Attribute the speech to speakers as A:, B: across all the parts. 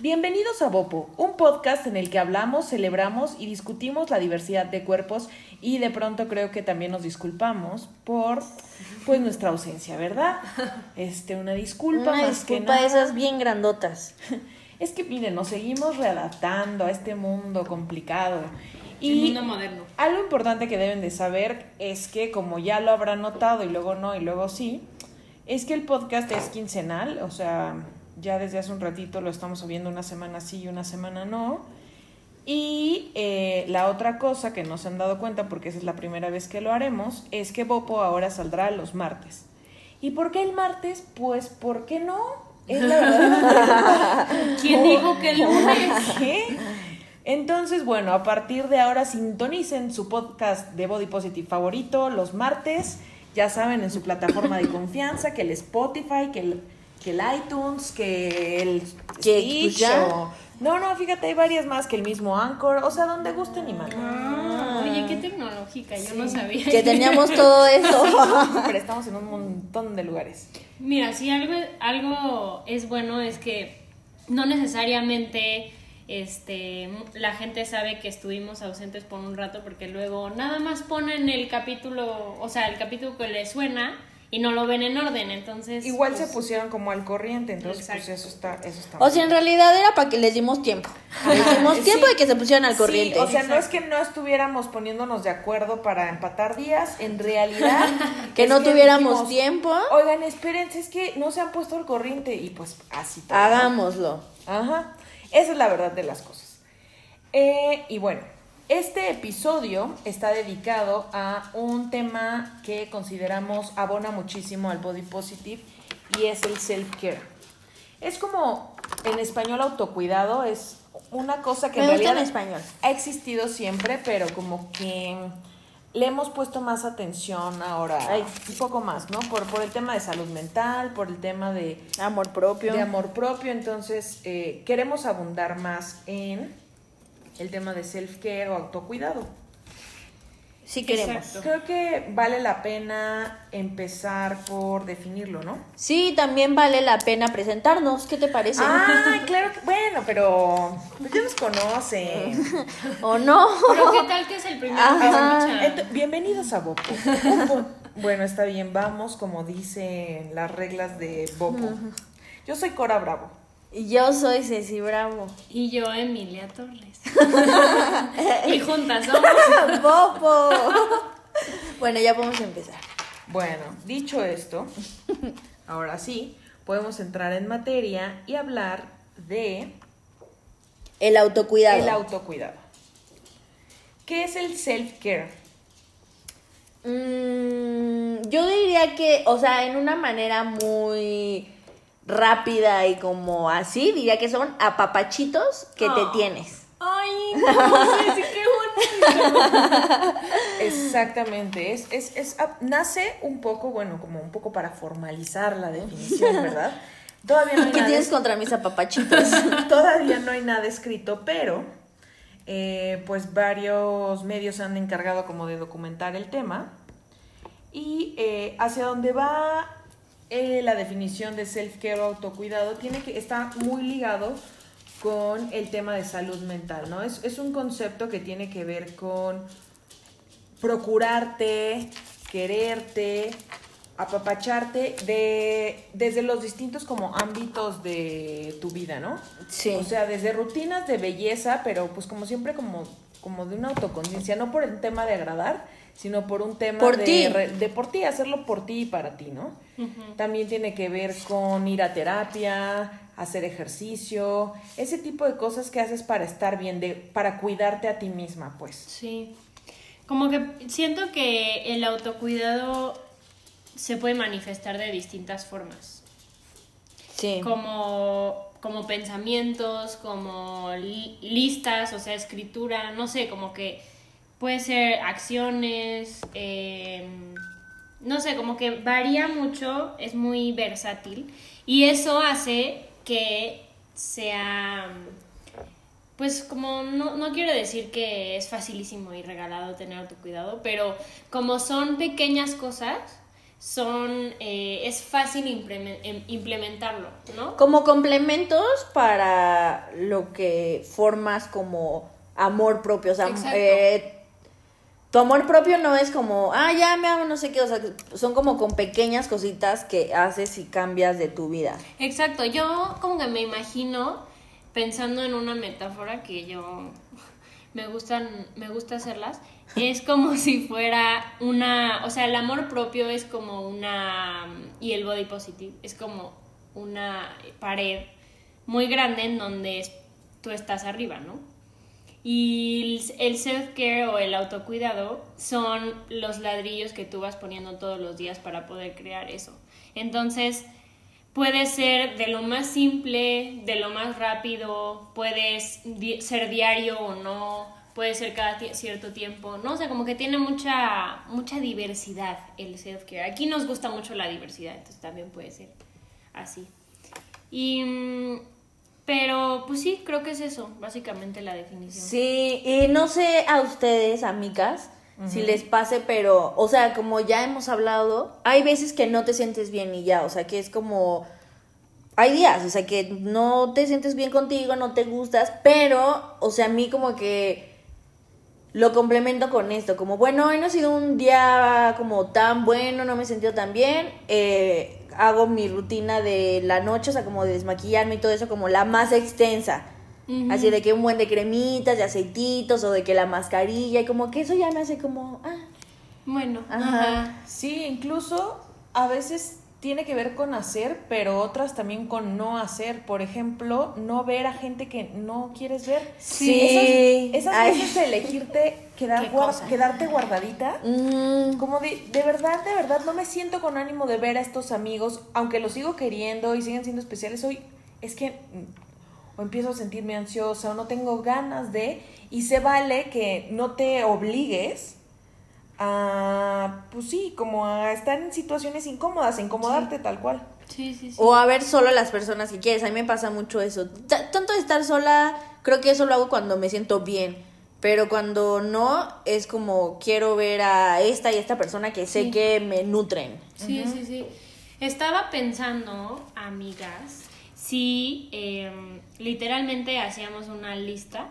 A: Bienvenidos a Bopo, un podcast en el que hablamos, celebramos y discutimos la diversidad de cuerpos y de pronto creo que también nos disculpamos por pues nuestra ausencia, ¿verdad? Este, una disculpa
B: Una
A: más que
B: disculpa de
A: nada.
B: esas bien grandotas.
A: Es que miren, nos seguimos readaptando a este mundo complicado.
C: El
A: Y
C: mundo moderno.
A: algo importante que deben de saber es que como ya lo habrán notado y luego no y luego sí, es que el podcast es quincenal, o sea, ya desde hace un ratito lo estamos subiendo una semana sí y una semana no. Y eh, la otra cosa que no se han dado cuenta, porque esa es la primera vez que lo haremos, es que Bopo ahora saldrá los martes. ¿Y por qué el martes? Pues, ¿por qué no? Es la verdad.
C: ¿Quién dijo que el lunes?
A: ¿Qué? Entonces, bueno, a partir de ahora sintonicen su podcast de Body Positive favorito los martes, ya saben, en su plataforma de confianza, que el Spotify, que el, que el iTunes, que el
B: Que,
A: o- No, no, fíjate, hay varias más que el mismo Anchor, o sea, donde gusten y manden.
C: Ah, oye, qué tecnológica, yo no sabía.
B: Que teníamos todo eso.
A: Pero estamos en un montón de lugares.
C: Mira, si algo, algo es bueno es que no necesariamente este la gente sabe que estuvimos ausentes por un rato porque luego nada más ponen el capítulo, o sea, el capítulo que les suena y no lo ven en orden, entonces
A: Igual
C: pues,
A: se pusieron como al corriente, entonces pues eso está, eso está
B: O sea, en realidad era para que les dimos tiempo. Les dimos
A: Sí.
B: tiempo de que se pusieran al corriente.
A: Sí, o sea, no es que no estuviéramos poniéndonos de acuerdo para empatar días, en realidad.
B: Que no tuviéramos
A: dijimos,
B: tiempo.
A: Oigan, espérense, es que no se han puesto al corriente y pues así todo, ¿no?
B: Hagámoslo.
A: Ajá, esa es la verdad de las cosas. Eh, y bueno, este episodio está dedicado a un tema que consideramos abona muchísimo al body positive y es el self-care. Es como en español autocuidado, es una cosa que
B: Me
A: en
B: gusta en
A: realidad
B: español.
A: ha existido siempre, pero como que le hemos puesto más atención ahora,
B: Ay.
A: un poco más, ¿no? Por, por el tema de salud mental, por el tema de,
B: Amor propio.
A: de amor propio, entonces eh, queremos abundar más en el tema de self-care o autocuidado.
B: Sí queremos.
C: Exacto.
A: Creo que vale la pena empezar por definirlo, ¿no?
B: Sí, también vale la pena presentarnos. ¿Qué te parece?
A: Ah, claro que, bueno, pero pues ya nos conocen.
B: ¿O no?
C: Pero qué tal que es el primero que
B: Ajá.
C: escucha?
A: Ent- bienvenidos a Bopo. Bopo. Bueno, está bien, vamos como dicen las reglas de Bopo. Yo soy Cora Bravo.
B: Yo soy Ceci Bravo.
C: Y yo, Emilia Torres. y juntas somos.
B: ¡Popo! bueno, ya podemos empezar.
A: Bueno, dicho esto, ahora sí, podemos entrar en materia y hablar de
B: El autocuidado.
A: el autocuidado. ¿Qué es el self-care?
B: Mm, yo diría que, o sea, en una manera muy rápida y como así, diría que son apapachitos que te
C: Oh.
B: tienes.
C: Ay, no, qué bonito.
A: Exactamente, es, es, es, ah, nace un poco, bueno, como un poco para formalizar la definición, ¿verdad? Todavía no hay
B: ¿Qué
A: nada
B: tienes contra mis apapachitos?
A: Todavía no hay nada escrito, pero eh, pues varios medios se han encargado como de documentar el tema. Y eh, hacia donde va eh, la definición de self-care o autocuidado, tiene que, está muy ligado con el tema de salud mental, ¿no? Es, es un concepto que tiene que ver con procurarte, quererte, apapacharte de, desde los distintos como ámbitos de tu vida, ¿no?
B: Sí.
A: O sea, desde rutinas de belleza, pero pues como siempre como, como de una autoconciencia, no por el tema de agradar, sino por un tema
B: Por
A: de,
B: ti.
A: re- de por ti, hacerlo por ti y para ti, ¿no? También tiene que ver con ir a terapia, hacer ejercicio, ese tipo de cosas que haces para estar bien, de, para cuidarte a ti misma, pues.
C: Sí. Como que siento que el autocuidado se puede manifestar de distintas formas.
B: Sí.
C: Como, como pensamientos, como li- listas, o sea, escritura, no sé, como que puede ser acciones, eh, no sé, como que varía mucho, es muy versátil y eso hace que sea, pues como no, no quiero decir que es facilísimo y regalado tener autocuidado, pero como son pequeñas cosas, son, eh, es fácil em- implementarlo, ¿no?
B: Como complementos para lo que formas como amor propio. O sea, eh, tu amor propio no es como, ah, ya me amo, no sé qué. O sea, son como con pequeñas cositas que haces y cambias de tu vida.
C: Exacto, yo como que me imagino pensando en una metáfora que yo me gustan, me gusta hacerlas, es como si fuera una, o sea, el amor propio es como una, y el body positive es como una pared muy grande en donde tú estás arriba, ¿no? Y el self-care o el autocuidado son los ladrillos que tú vas poniendo todos los días para poder crear eso. Entonces, puede ser de lo más simple, de lo más rápido, puedes ser diario o no, puede ser cada cierto tiempo, ¿no? O sea, como que tiene mucha, mucha diversidad el self-care. Aquí nos gusta mucho la diversidad, entonces también puede ser así. Y... Pero, pues sí, creo que es eso, básicamente la definición.
B: Sí, y no sé a ustedes, amigas, si les pase, pero, o sea, como ya hemos hablado, hay veces que no te sientes bien y ya, o sea, que es como, hay días, o sea, que no te sientes bien contigo, no te gustas, pero, o sea, a mí como que lo complemento con esto, como, bueno, hoy no ha sido un día como tan bueno, no me he sentido tan bien, eh, hago mi rutina de la noche, o sea, como de desmaquillarme y todo eso, como la más extensa. Así de que un buen de cremitas, de aceititos o de que la mascarilla y como que eso ya me hace como, ah,
C: Bueno,
B: Ajá.
C: ajá.
A: Sí, incluso a veces tiene que ver con hacer, pero otras también con no hacer. Por ejemplo, no ver a gente que no quieres ver.
B: Sí.
A: Esas, esas veces elegirte quedar quedarte guardadita.
B: mm,
A: Como de, de verdad, de verdad, no me siento con ánimo de ver a estos amigos, aunque los sigo queriendo y siguen siendo especiales hoy. Es que mm, o empiezo a sentirme ansiosa o no tengo ganas de, y se vale que no te obligues a, pues sí, como a estar en situaciones incómodas, a incomodarte tal cual.
C: Sí, sí, sí.
B: o a ver solo las personas que quieres, a mí me pasa mucho eso. Ta- tanto de estar sola, creo que eso lo hago cuando me siento bien. Pero cuando no, es como quiero ver a esta y esta persona que sé
C: Sí.
B: que me nutren.
C: Sí, sí, sí. Estaba pensando, amigas, si em, literalmente hacíamos una lista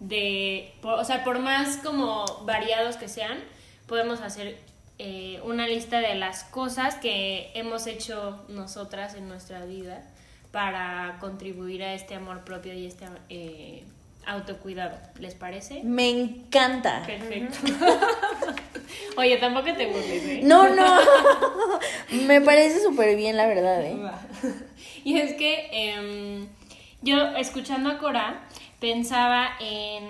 C: de, por- o sea, por más como variados que sean, podemos hacer eh, una lista de las cosas que hemos hecho nosotras en nuestra vida para contribuir a este amor propio y este eh, autocuidado. ¿Les parece?
B: Me encanta.
C: Perfecto. Oye, tampoco te burles, ¿eh?
B: No, no. me parece súper bien, la verdad, ¿eh?
C: Y es que em, yo escuchando a Cora pensaba en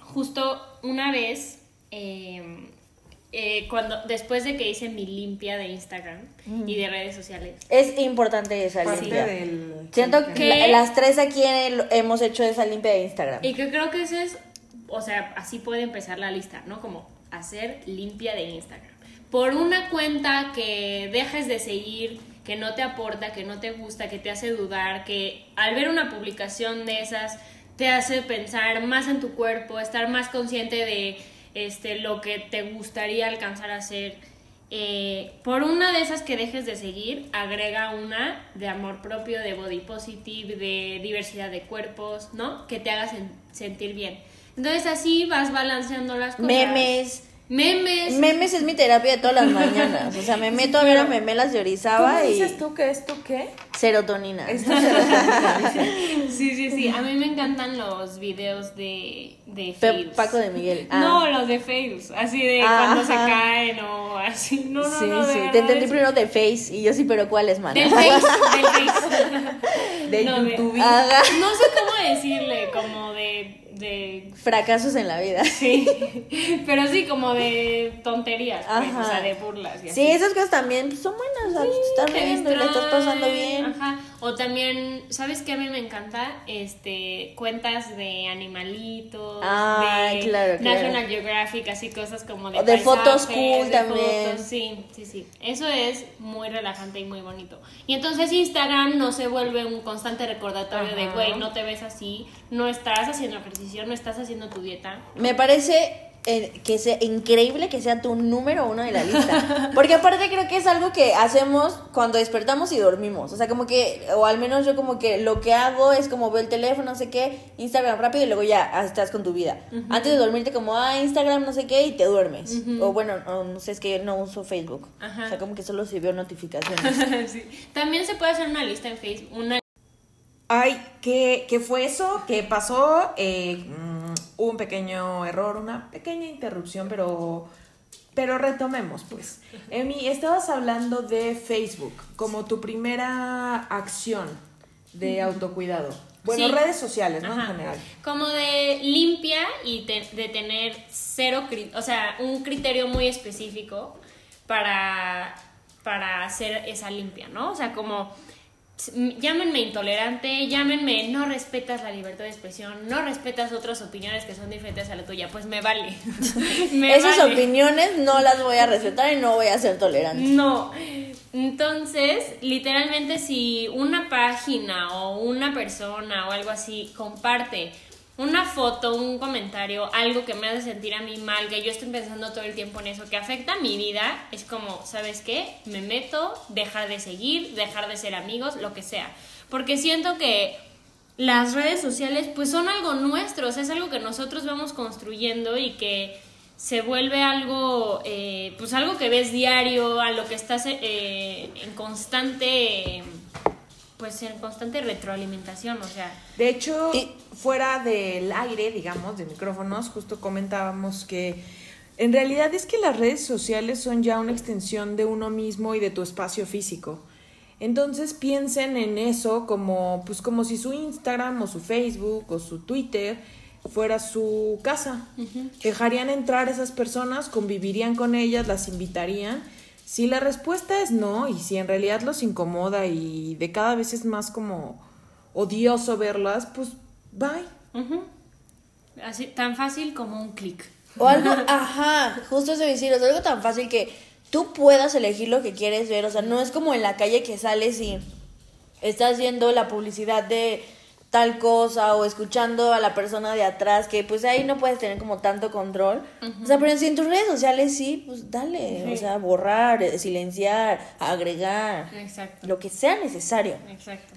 C: justo una vez em, eh, cuando después de que hice mi limpia de Instagram y de redes sociales.
B: Es importante esa
A: Parte
B: limpia.
A: del...
B: Siento que las tres aquí en el- hemos hecho esa limpia de Instagram.
C: Y que creo que ese es, o sea, así puede empezar la lista, ¿no? Como hacer limpia de Instagram. Por una cuenta que dejes de seguir, que no te aporta, que no te gusta, que te hace dudar, que al ver una publicación de esas te hace pensar más en tu cuerpo, estar más consciente de este, lo que te gustaría alcanzar a hacer. Eh, por una de esas que dejes de seguir, agrega una de amor propio, de body positive, de diversidad de cuerpos, ¿no? Que te haga sen- sentir bien. Entonces así vas balanceando las cosas.
B: Memes.
C: Memes.
B: Memes es mi terapia de todas las mañanas. O sea, me meto a ver a memelas de Orizaba
A: ¿Cómo
B: y
A: dices tú que es tú qué?
B: serotonina.
A: Esto se lo dice.
C: Sí, sí, sí. A mí me encantan los videos de, de fails.
B: Paco de Miguel. Ah.
C: No, los de fails. Así de
B: Ah,
C: cuando se caen o así. No, no,
B: sí,
C: no.
B: sí. Te entendí
C: es-
B: primero de Face y yo sí, pero ¿cuál es, mana?
C: Del face, del face.
A: De
C: No,
A: YouTube.
C: No sé cómo decirle, como de, de
B: Fracasos en la vida.
C: sí, pero sí como de tonterías, pues,
B: Ajá.
C: o sea, de burlas y así.
B: Sí, esas cosas también pues, son buenas. o sea, te estás
C: te
B: riendo y la estás pasando bien.
C: Ajá. O también, ¿sabes qué a mí me encanta? Este, cuentas de animalitos,
B: Ay,
C: de
B: claro, claro.
C: National Geographic, así cosas como de
B: O de fotos cool
C: de
B: también.
C: fotos, sí, sí, sí. Eso es muy relajante y muy bonito. Y entonces Instagram no se vuelve un constante recordatorio de, güey, no te ves así, no estás haciendo ejercicio, no estás haciendo tu dieta.
B: Me parece eh, que sea increíble que sea tu número uno de la lista. Porque aparte creo que es algo que hacemos cuando despertamos y dormimos. O sea, como que, o al menos yo como que lo que hago es como veo el teléfono, no sé qué, Instagram rápido y luego ya estás con tu vida. Antes de dormirte como, ah, Instagram, no sé qué, y te duermes. O bueno, no, sé, es que no uso Facebook. O sea, como que solo si veo notificaciones.
C: sí. También se puede hacer una lista en Facebook. Una...
A: Ay, ¿qué, ¿qué fue eso? ¿Qué pasó? Eh, un pequeño error, una pequeña interrupción, pero, pero retomemos, pues. Emi, estabas hablando de Facebook como tu primera acción de autocuidado. Bueno, redes sociales, ¿no? En general.
C: Como de limpia y de tener cero, o sea, un criterio muy específico para, para hacer esa limpia, ¿no? O sea, como llámenme intolerante, llámenme no respetas la libertad de expresión, no respetas otras opiniones que son diferentes a la tuya, pues me vale.
B: Esas opiniones no las voy a respetar y no voy a ser tolerante.
C: No. Entonces, literalmente si una página o una persona o algo así comparte una foto, un comentario, algo que me hace sentir a mí mal, que yo estoy pensando todo el tiempo en eso, que afecta a mi vida, es como, ¿sabes qué? Me meto, dejar de seguir, dejar de ser amigos, lo que sea. Porque siento que las redes sociales pues son algo nuestro, es algo que nosotros vamos construyendo y que se vuelve algo, eh, pues algo que ves diario, a lo que estás eh, en constante pues en constante retroalimentación, o sea.
A: De hecho, fuera del aire, digamos, de micrófonos, justo comentábamos que en realidad es que las redes sociales son ya una extensión de uno mismo y de tu espacio físico. Entonces piensen en eso como, pues como si su Instagram o su Facebook o su Twitter fuera su casa. Dejarían entrar esas personas, convivirían con ellas, las invitarían si la respuesta es no, y si en realidad los incomoda y de cada vez es más como odioso verlas, pues bye.
C: Así, tan fácil como un clic.
B: O algo, ajá, justo eso decir, o algo tan fácil que tú puedas elegir lo que quieres ver, o sea, no es como en la calle que sales y estás viendo la publicidad de tal cosa o escuchando a la persona de atrás que pues ahí no puedes tener como tanto control. O sea, pero si en tus redes sociales sí, pues dale, o sea, borrar, eh, silenciar, agregar, Exacto. lo que sea necesario.
C: Exacto.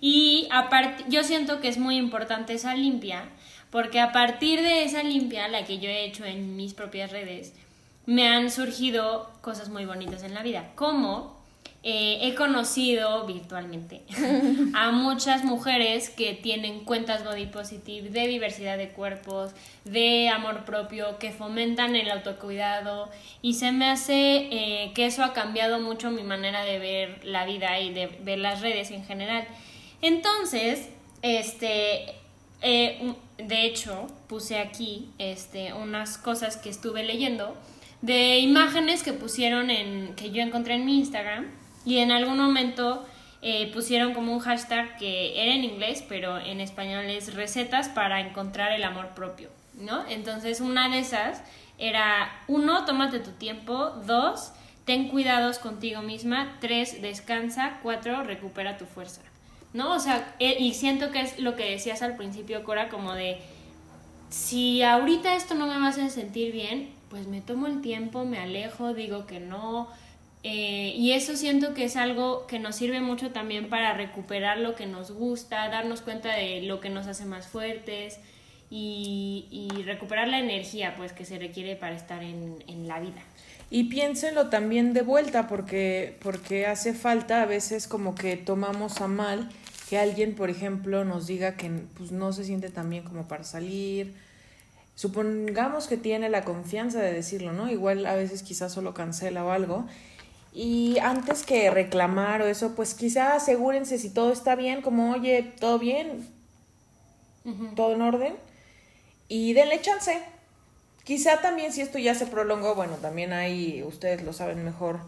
C: Y aparte, yo siento que es muy importante esa limpia, porque a partir de esa limpia, la que yo he hecho en mis propias redes, me han surgido cosas muy bonitas en la vida, como eh, he conocido virtualmente a muchas mujeres que tienen cuentas body positive de diversidad de cuerpos, de amor propio, que fomentan el autocuidado y se me hace eh, que eso ha cambiado mucho mi manera de ver la vida y de ver las redes en general. Entonces, este, eh, de hecho, puse aquí este, unas cosas que estuve leyendo de imágenes que pusieron en, que yo encontré en mi Instagram y en algún momento eh, pusieron como un hashtag que era en inglés, pero en español es recetas para encontrar el amor propio, ¿no? Entonces una de esas era, uno, tómate tu tiempo, dos, ten cuidados contigo misma, tres, descansa, cuatro, recupera tu fuerza, ¿no? O sea, eh, y siento que es lo que decías al principio, Cora, como de, si ahorita esto no me hacer sentir bien, pues me tomo el tiempo, me alejo, digo que no, eh, y eso siento que es algo que nos sirve mucho también para recuperar lo que nos gusta, darnos cuenta de lo que nos hace más fuertes y, recuperar la energía pues que se requiere para estar en, en, la vida.
A: Y piénsenlo también de vuelta porque, porque hace falta a veces como que tomamos a mal que alguien, por ejemplo, nos diga que pues, no se siente tan bien como para salir. Supongamos que tiene la confianza de decirlo, ¿no? Igual a veces quizás solo cancela o algo y antes que reclamar o eso, pues quizá asegúrense si todo está bien, como, oye, todo bien, todo en orden, y denle chance. Quizá también si esto ya se prolongó, bueno, también hay, ustedes lo saben mejor,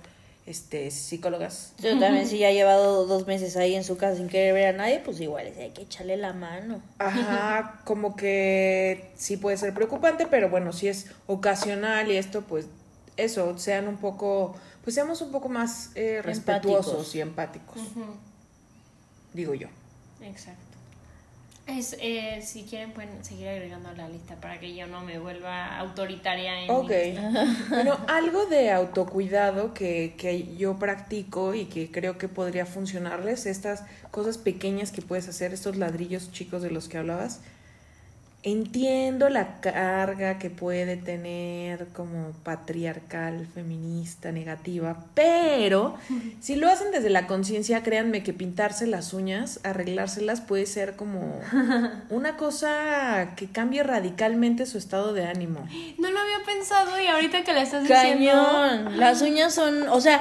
A: este, psicólogas.
B: Yo también, si ya ha llevado dos meses ahí en su casa sin querer ver a nadie, pues igual hay que echarle la mano.
A: Ajá, como que sí puede ser preocupante, pero bueno, si es ocasional y esto, pues eso, sean un poco pues seamos un poco más eh, respetuosos y empáticos. Digo yo.
C: Exacto. Es, eh, si quieren pueden seguir agregando a la lista para que yo no me vuelva autoritaria en
A: Ok. Bueno, algo de autocuidado que, que yo practico y que creo que podría funcionarles, estas cosas pequeñas que puedes hacer, estos ladrillos chicos de los que hablabas. Entiendo la carga que puede tener como patriarcal, feminista, negativa, pero si lo hacen desde la conciencia, créanme que pintarse las uñas, arreglárselas puede ser como una cosa que cambie radicalmente su estado de ánimo.
C: No lo había pensado y ahorita que la estás diciendo.
B: Cañón. Las uñas son, o sea,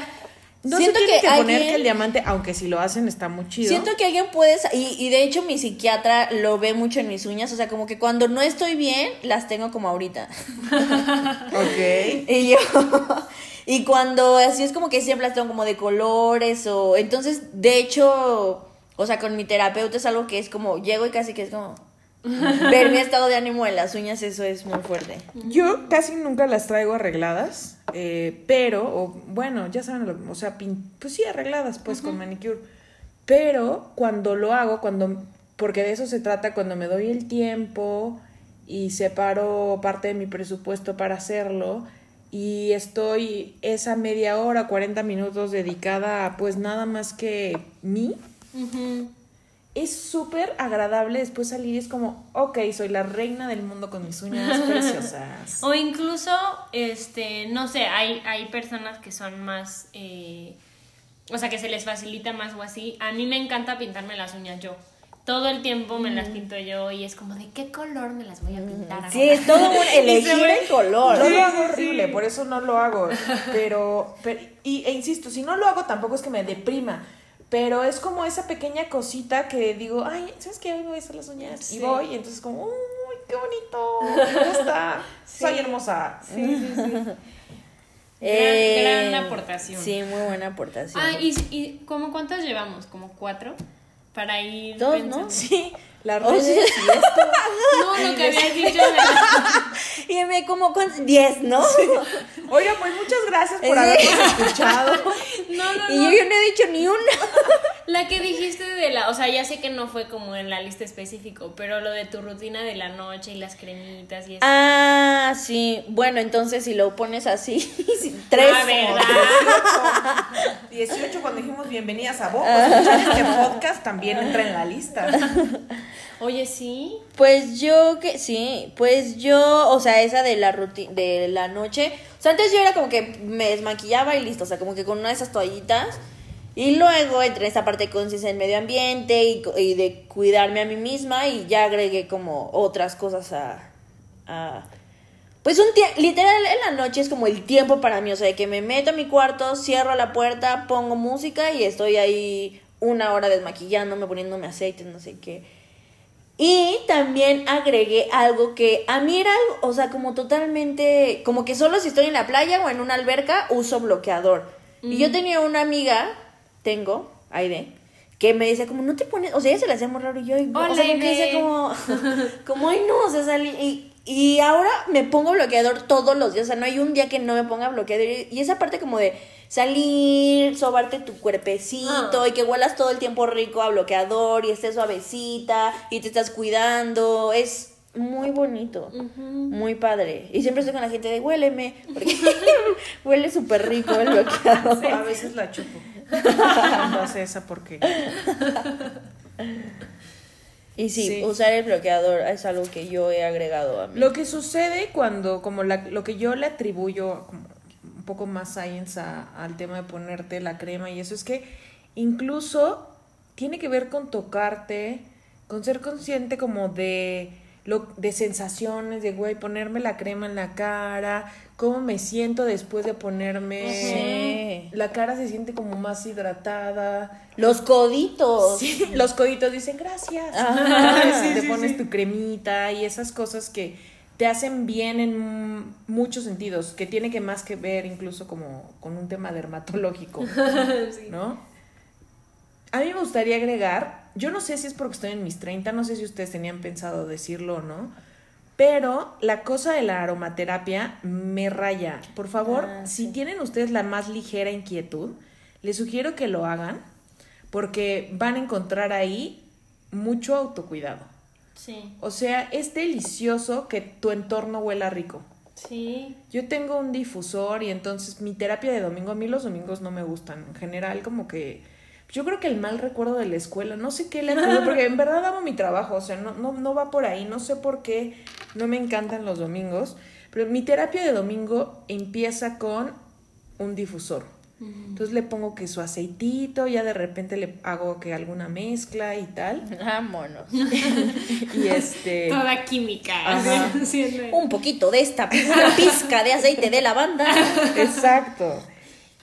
A: No
B: siento
A: se tiene que,
B: alguien,
A: poner que el diamante, aunque si lo hacen está muy chido.
B: siento que alguien puede, y, y de hecho mi psiquiatra lo ve mucho en mis uñas, o sea, como que cuando no estoy bien, las tengo como ahorita.
A: Ok.
B: Y yo, y cuando así es como que siempre las tengo como de colores o, entonces, de hecho, o sea, con mi terapeuta es algo que es como, llego y casi que es como, ver mi estado de ánimo en las uñas, eso es muy fuerte.
A: Yo casi nunca las traigo arregladas, eh, pero, o, bueno, ya saben, lo- o sea, pin- pues sí, arregladas, pues con manicure. Pero cuando lo hago, cuando, porque de eso se trata, cuando me doy el tiempo y separo parte de mi presupuesto para hacerlo y estoy esa media hora, 40 minutos dedicada a pues nada más que mí. Es súper agradable después salir y es como, ok, soy la reina del mundo con mis uñas preciosas.
C: O incluso, este, no sé, hay, hay personas que son más, eh, o sea, que se les facilita más o así. A mí me encanta pintarme las uñas yo. Todo el tiempo me las pinto yo y es como, ¿de qué color me las voy a pintar?
B: Sí, es todo un elegir el color.
A: Yo lo hago horrible, por eso no lo hago. Pero, pero- y, e insisto, si no lo hago tampoco es que me deprima. Pero es como esa pequeña cosita que digo, ay, ¿sabes qué? Hoy me voy a hacer las uñas.
C: Sí.
A: Y voy, y entonces como, uy, qué bonito. Me gusta. Soy hermosa.
C: Gran- gran aportación.
B: Eh, Sí, muy buena aportación.
C: Ah, ¿y, y como cuántas llevamos? ¿Como cuatro? Para ir
B: Dos,
C: pensando.
B: ¿no?
A: Sí, las
B: O
A: redes
B: sea-
A: y esto.
C: No, lo que habías dicho de...
B: Y me como con 10, ¿no?
A: Oiga, pues muchas gracias por
B: Sí.
A: habernos escuchado.
C: No, no,
B: Y
C: no.
B: yo, yo no he dicho ni una.
C: La que dijiste de la, o sea, ya sé que no fue como en la lista específico, pero lo de tu rutina de la noche y las cremitas y eso.
B: Ah, sí. Bueno, entonces si lo pones así, sí, tres.
C: Ah, ¿verdad?
A: 18, 18 cuando dijimos bienvenidas a vos. Escuchar este podcast también entra en la lista.
C: Oye, sí.
B: Pues yo que sí, pues yo, o sea, esa de la rutina de la noche, o sea, antes yo era como que me desmaquillaba y listo, o sea, como que con una de esas toallitas y luego entré en esta parte de conciencia del medio ambiente y, y de cuidarme a mí misma y ya agregué como otras cosas a, a pues un tiempo, literal en la noche es como el tiempo para mí, o sea, de que me meto a mi cuarto, cierro la puerta, pongo música y estoy ahí una hora desmaquillándome, poniéndome aceite, no sé qué. Y también agregué algo que a mí era algo, o sea, como totalmente, como que solo si estoy en la playa o en una alberca uso bloqueador. Y yo tenía una amiga, tengo, Aide, que me decía como, no te pones, o sea, ella se le hacía muy raro y yo, y, o sea,
C: Aide.
B: decía como, como, ay no, o sea, salí, y, y ahora me pongo bloqueador todos los días, o sea, no hay un día que no me ponga bloqueador. Y, y esa parte como de salir, sobarte tu cuerpecito
C: Ah.
B: y que huelas todo el tiempo rico a bloqueador y estés suavecita y te estás cuidando, es muy bonito, muy padre. Y siempre estoy con la gente de huéleme, porque huele súper rico el bloqueador.
A: A veces la chupo. Cuando hace esa porque.
B: Y sí,
A: Sí.
B: usar el bloqueador es algo que yo he agregado a mí.
A: Lo que sucede cuando, como la- lo que yo le atribuyo como un poco más science a- al tema de ponerte la crema y eso es que incluso tiene que ver con tocarte, con ser consciente como de lo, de sensaciones, de güey, ponerme la crema en la cara, cómo me siento después de ponerme.
B: Sí.
A: La cara se siente como más hidratada.
B: Los coditos.
A: Sí, los coditos dicen gracias. Sí, te pones tu cremita y esas cosas que te hacen bien en muchos sentidos, que tiene que más que ver incluso como con un tema dermatológico, ¿no? A mí me gustaría agregar, yo no sé si es porque estoy en mis 30, no sé si ustedes tenían pensado decirlo o no, pero la cosa de la aromaterapia me raya. Por favor,
B: Ah,
A: si tienen ustedes la más ligera inquietud, les sugiero que lo hagan porque van a encontrar ahí mucho autocuidado.
C: Sí,
A: O sea, es delicioso que tu entorno huela rico.
C: sí.
A: Yo tengo un difusor y entonces mi terapia de domingo, a mí los domingos no me gustan. En general, como que yo creo que el mal recuerdo de la escuela, no sé qué le tuve, porque en verdad amo mi trabajo, o sea, no, no, no va por ahí, no sé por qué no me encantan los domingos, pero mi terapia de domingo empieza con un difusor. Entonces le pongo que su aceitito, ya de repente le hago que alguna mezcla y tal.
B: Vámonos.
A: Y este...
C: Toda química.
B: Un poquito de esta, una pizca de aceite de lavanda.
A: Exacto.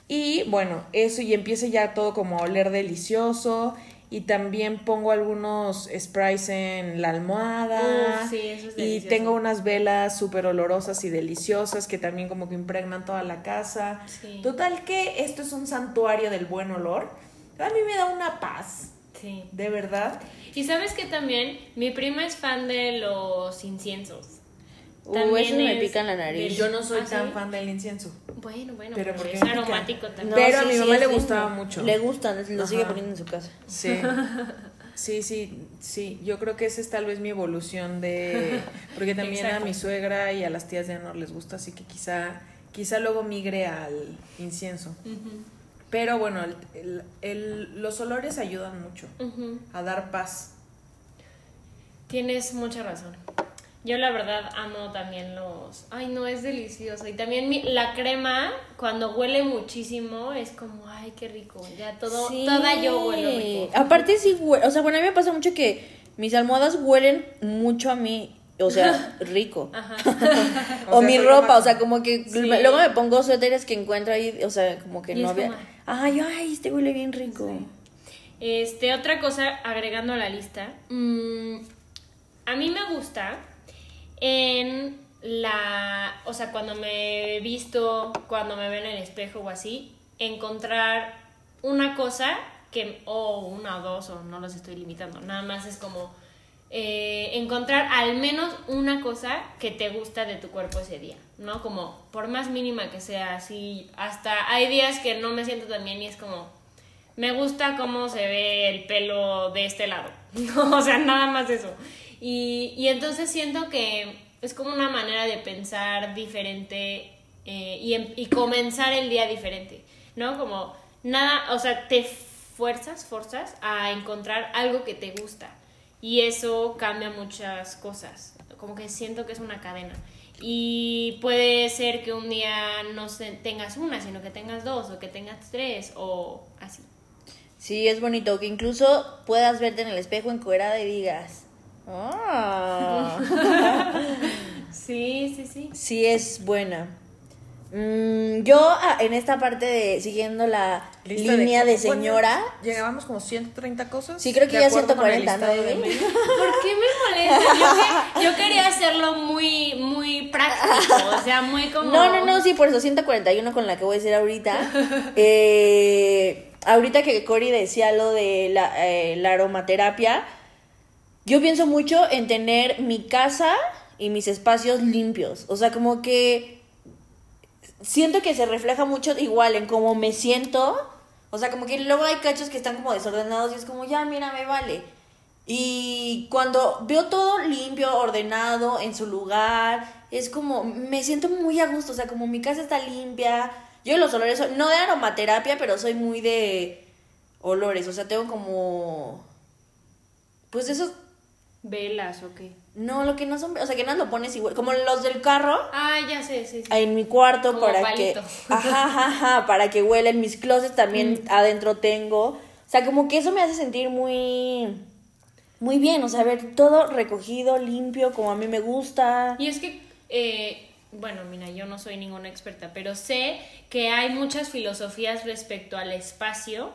A: Y bueno, eso y empieza ya todo como a oler delicioso. Y también pongo algunos sprays en la almohada.
C: Sí, eso es
A: y tengo unas velas súper olorosas y deliciosas que también como que impregnan toda la casa.
C: Sí.
A: Total que esto es un santuario del buen olor. A mí me da una paz,
C: Sí.
A: de verdad.
C: Y sabes que también mi prima es fan de los inciensos.
B: Uh,
C: También
B: me pica en la nariz.
A: Yo no soy
C: ¿Ah,
A: tan
C: sí?
A: fan del incienso.
C: Bueno, bueno,
A: Pero porque
C: es aromático también.
B: No,
A: Pero a mi mamá le gustaba mucho.
B: Le gustan, lo sigue poniendo en su casa.
A: Sí, sí, sí, sí. Yo creo que esa es tal vez mi evolución de... Porque también a mi suegra y a las tías de Anor les gusta, así que quizá, quizá luego migre al incienso. Pero bueno, el- el- el- los olores ayudan mucho a dar paz.
C: Tienes mucha razón. Yo la verdad amo también los... Ay, no, es delicioso. Y también mi- la crema, cuando huele muchísimo, es como, ay, qué rico. Ya todo,
B: Sí.
C: toda yo huelo rico.
B: Aparte sí huele, o sea, bueno, a mí me pasa mucho que mis almohadas huelen mucho a mí, o sea, rico.
C: Ajá.
B: o,
A: O sea,
B: mi ropa, o sea, como que
C: Sí.
B: luego me pongo suéteres que encuentro ahí, o sea, como que
C: Y
B: no había.
C: como-
B: Ay, ay, este huele bien rico.
C: Este, otra cosa, agregando a la lista. mm, a mí me gusta en la. O sea, cuando me he visto, cuando me ven en el espejo o así, encontrar una cosa que. O una o dos, o no los estoy limitando. Nada más es como. eh, encontrar al menos una cosa que te gusta de tu cuerpo ese día, ¿no? Como por más mínima que sea, así, hasta hay días que no me siento tan bien y es como, me gusta cómo se ve el pelo de este lado. No, o sea, nada más eso. Y, y entonces siento que es como una manera de pensar diferente eh, y, em- y comenzar el día diferente, ¿no? Como nada, o sea, te fuerzas, forzas a encontrar algo que te gusta. Y eso cambia muchas cosas. Como que siento que es una cadena. Y puede ser que un día no tengas una, sino que tengas dos o que tengas tres o así.
B: Sí, es bonito que incluso puedas verte en el espejo encuerada y digas, ah,
C: Sí, sí, sí.
B: sí es buena. Mm, yo ah, en esta parte de siguiendo la
A: Lista
B: línea de, señora,
A: Llegábamos como 130 cosas.
B: Sí, creo que ya
A: acuerdo con el
B: 140,
A: listado
B: ¿no,
A: de
B: Emi?
A: Meli.
C: ¿Por qué me molesta? Yo, que- yo quería hacerlo muy, muy práctico, o sea, muy como...
B: No, no, no, sí, por eso 141 con la que voy a decir ahorita. Eh, ahorita que Cory decía lo de la, eh, la aromaterapia, yo pienso mucho en tener mi casa y mis espacios limpios. O sea, como que siento que se refleja mucho igual en cómo me siento. O sea, como que luego hay cachos que están como desordenados y es como, ya, mira, me vale. Y cuando veo todo limpio, ordenado, en su lugar, es como, me siento muy a gusto, o sea, como mi casa está limpia. Yo los olores, no de aromaterapia, pero soy muy de olores, o sea, tengo como, pues esos,
C: Velas o qué.
B: no, lo que no son, o sea, que no lo pones igual, como los del carro,
C: Ah, ya sé, sí, sí.
B: en mi cuarto
C: Como
B: para
C: palito.
B: que ajá, ajá, ajá, para que huela en mis closets también adentro tengo o sea como que eso me hace sentir muy muy bien o sea ver todo recogido limpio como a mí me gusta
C: Y es que, eh, bueno, mira, yo no soy ninguna experta, pero sé que hay muchas filosofías respecto al espacio,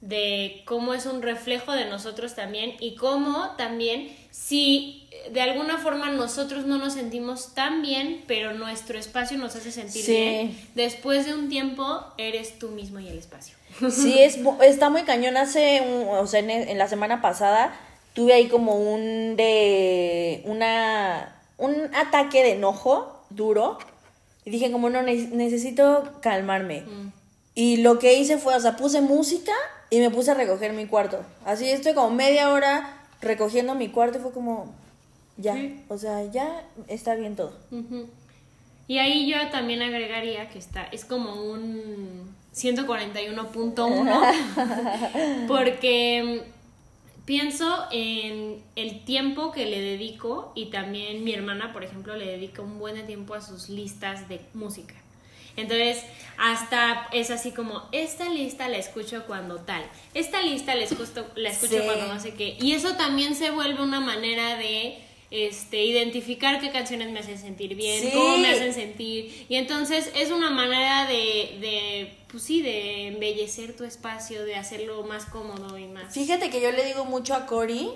C: de cómo es un reflejo de nosotros también y cómo también si de alguna forma nosotros no nos sentimos tan bien, pero nuestro espacio nos hace sentir
B: Sí.
C: bien, después de un tiempo eres tú mismo y el espacio.
B: sí es está muy cañón hace un- o sea en, en la semana pasada tuve ahí como un de una un ataque de enojo duro y dije como no ne- necesito calmarme Y lo que hice fue, o sea, puse música y me puse a recoger mi cuarto. Así estoy como media hora recogiendo mi cuarto y fue como, ya,
C: Sí.
B: o sea, ya está bien todo.
C: Y ahí yo también agregaría que está, es como un 141.1 porque mm, pienso en el tiempo que le dedico y también mi hermana, por ejemplo, le dedica un buen tiempo a sus listas de música. Entonces, hasta es así como, esta lista la escucho cuando tal, esta lista la escucho, la escucho
B: Sí.
C: cuando no sé qué. Y eso también se vuelve una manera de este, identificar qué canciones me hacen sentir bien,
B: Sí.
C: cómo me hacen sentir. Y entonces es una manera de, de, pues sí, de embellecer tu espacio, de hacerlo más cómodo y más...
B: Fíjate que yo le digo mucho a Cory,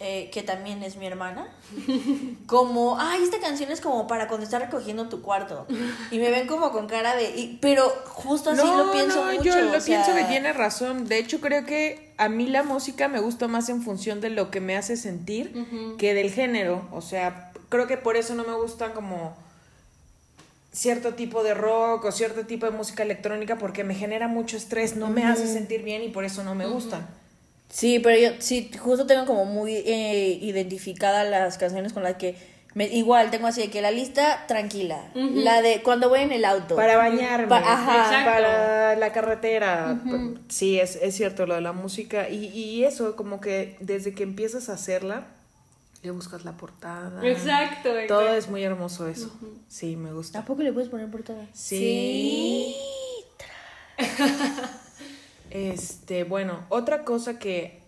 B: eh, que también es mi hermana, como, ay, esta canción es como para cuando estás recogiendo tu cuarto. Y me ven como con cara de, y- pero justo así lo pienso mucho.
A: yo lo
B: o sea,
A: pienso que tiene razón. De hecho, creo que a mí la música me gusta más en función de lo que me hace sentir que del género. O sea, creo que por eso no me gustan como cierto tipo de rock o cierto tipo de música electrónica porque me genera mucho estrés, no me hace sentir bien y por eso no me gustan.
B: Sí, pero yo sí, justo tengo como muy eh, identificadas las canciones con las que, me, igual tengo así de que la lista tranquila, la de cuando voy en el auto.
A: Para bañarme,
B: Pa- ajá.
C: Exacto.
A: para la carretera. Sí, es, es cierto lo de la música. Y, y eso, como que desde que empiezas a hacerla, le buscas la portada.
C: Exacto,
A: Todo
C: exacto.
A: es muy hermoso eso. Sí, me gusta.
B: ¿Tampoco le puedes poner portada?
A: Sí. Este, bueno, otra cosa que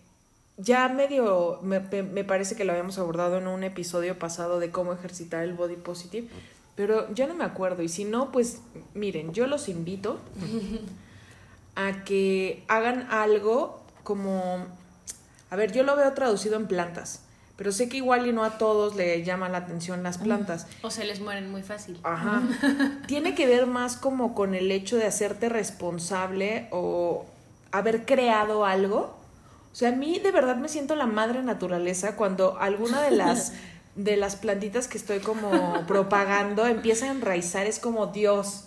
A: ya medio, me, me- parece que lo habíamos abordado en un episodio pasado de cómo ejercitar el body positive, pero yo no me acuerdo y si no, pues miren, yo los invito a que hagan algo como, a ver, yo lo veo traducido en plantas, pero sé que igual y no a todos le llaman la atención las plantas.
C: O se les mueren muy fácil.
A: Ajá. Tiene que ver más como con el hecho de hacerte responsable o haber creado algo. O sea, a mí de verdad me siento la madre naturaleza cuando alguna de las de las plantitas que estoy como propagando empieza a enraizar, es como Dios.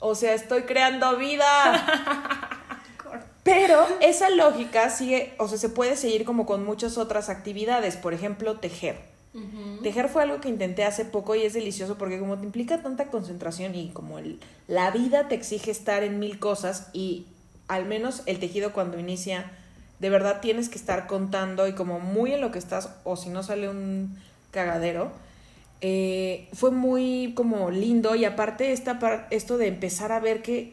A: O sea, estoy creando vida. Pero esa lógica sigue, o sea, se puede seguir como con muchas otras actividades, por ejemplo, tejer. Tejer fue algo que intenté hace poco y es delicioso porque como te implica tanta concentración y como el, la vida te exige estar en mil cosas y al menos el tejido cuando inicia, de verdad tienes que estar contando y como muy en lo que estás o si no sale un cagadero. eh, fue muy como lindo y aparte esta par- esto de empezar a ver que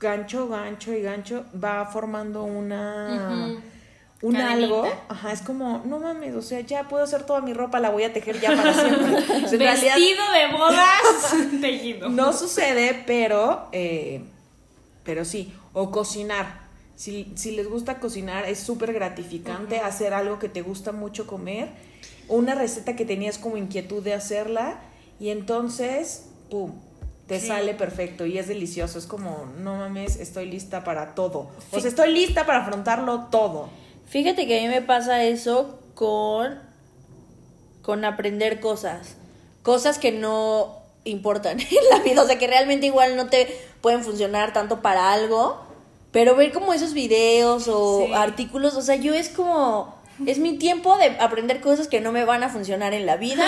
A: gancho, gancho y gancho va formando una... Un
C: Cadenita.
A: algo, ajá, es como, no mames, o sea, ya puedo hacer toda mi ropa, la voy a tejer ya para siempre. Realidad
C: Vestido de bodas tejido.
A: no sucede, pero, eh, pero sí, o cocinar. Si, si les gusta cocinar, es súper gratificante hacer algo que te gusta mucho comer, una receta que tenías como inquietud de hacerla, y entonces, ¡pum! Te
C: Sí.
A: sale perfecto y es delicioso. Es como, no mames, estoy lista para todo. O sea, estoy lista para afrontarlo todo.
B: Fíjate que a mí me pasa eso con, con aprender cosas. Cosas que no importan en la vida. O sea, que realmente igual no te pueden funcionar tanto para algo. Pero ver como esos videos o
C: Sí.
B: artículos, o sea, yo es como... Es mi tiempo de aprender cosas que no me van a funcionar en la vida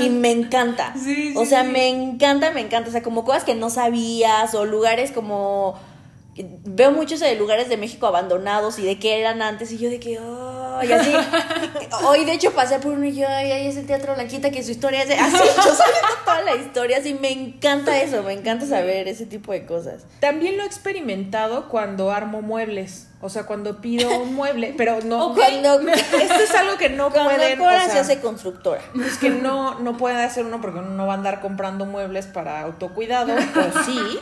B: y me encanta.
C: Sí,
B: o
C: sí,
B: sea,
C: sí.
B: me encanta, me encanta. O sea, como cosas que no sabías o lugares como veo muchos de lugares de México abandonados y de qué eran antes y yo de que así hoy de hecho pasé por uno y yo ay, ay ese teatro blanquita que su historia es de así yo sabiendo toda la historia así me encanta eso me encanta saber ese tipo de cosas
A: También lo he experimentado cuando armo muebles. O sea, cuando pido un mueble, pero no.
B: O cuando-
A: Esto es algo que no pueden. o
B: Cora se
A: sea,
B: hace constructora
A: Es que no, no puede hacer uno porque uno no va a andar comprando muebles para autocuidado, o sí.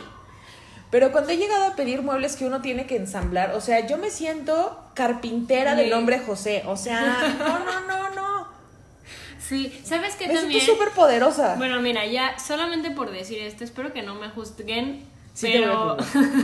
A: Pero cuando he llegado a pedir muebles que uno tiene que ensamblar, o sea, yo me siento carpintera del
C: Sí.
A: nombre José. O sea, no, no, no, no.
C: Sí, ¿sabes qué
A: Me siento
C: también?
A: súper poderosa.
C: Bueno, mira, ya solamente por decir esto, espero que no me juzguen,
A: Sí
C: pero